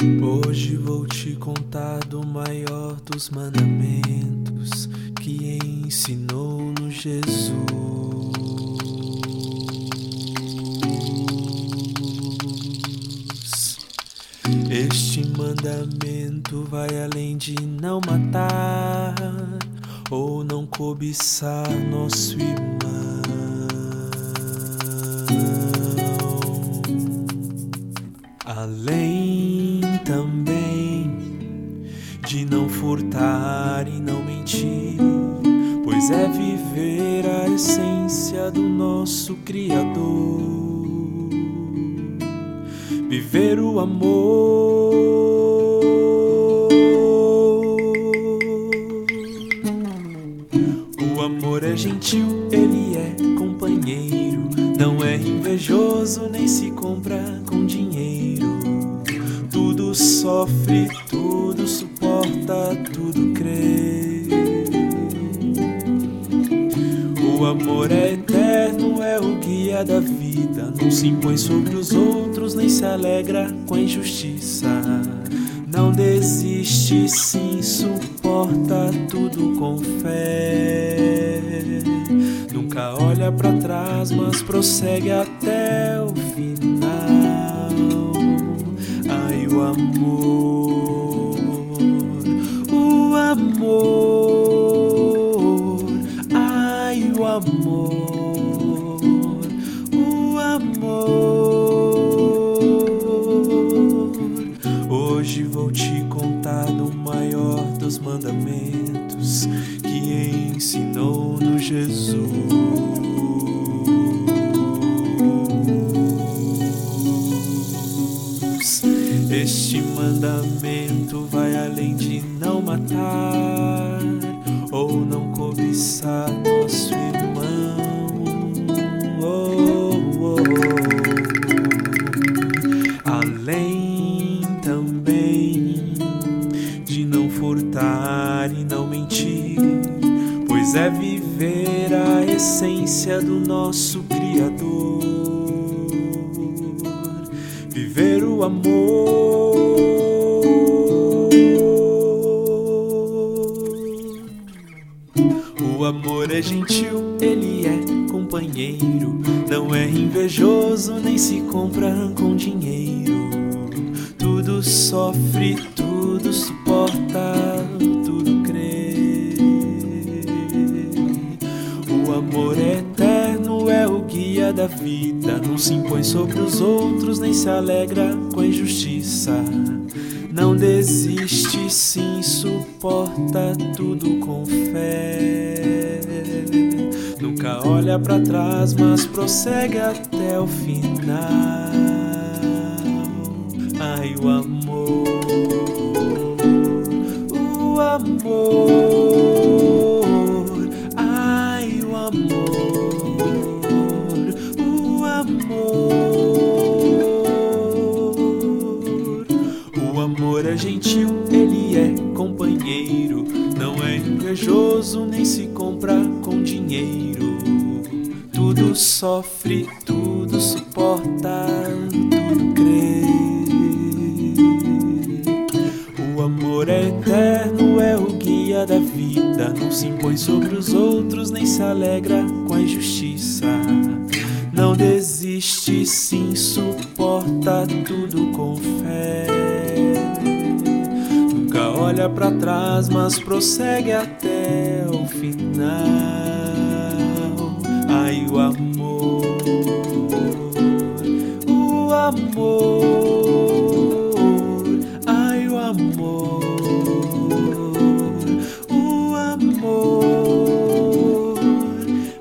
Hoje vou te contar do maior dos mandamentos que ensinou-nos Jesus. Este mandamento vai além de não matar ou não cobiçar nosso irmão. De não furtar e não mentir, pois é viver a essência do nosso Criador, viver o amor. O amor é gentil, ele é companheiro, não é invejoso nem se compra com dinheiro. Tudo sofre, tudo amor é eterno, é o guia da vida. Não se impõe sobre os outros, nem se alegra com a injustiça. Não desiste, sim, suporta tudo com fé. Nunca olha para trás, mas prossegue até o final. Ai, o amor, o amor, é viver a essência do nosso Criador, viver o amor. O amor é gentil, ele é companheiro, não é invejoso nem se compra com dinheiro. Tudo sofre, tudo suporta, se impõe sobre os outros, nem se alegra com a injustiça. Não desiste, sim, suporta tudo com fé. Nunca olha para trás, mas prossegue até o final. Ai, o amor, invejoso nem se compra com dinheiro. Tudo sofre, tudo suporta, tudo crê. O amor é eterno, é o guia da vida. Não se impõe sobre os outros, nem se alegra com a injustiça. Não desiste, sim, suporta tudo com fé olha para trás, mas prossegue até o final. Ai, o amor, o amor, ai, o amor. o amor,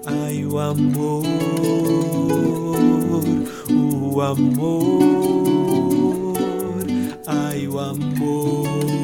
ai, o amor, o amor, ai o amor.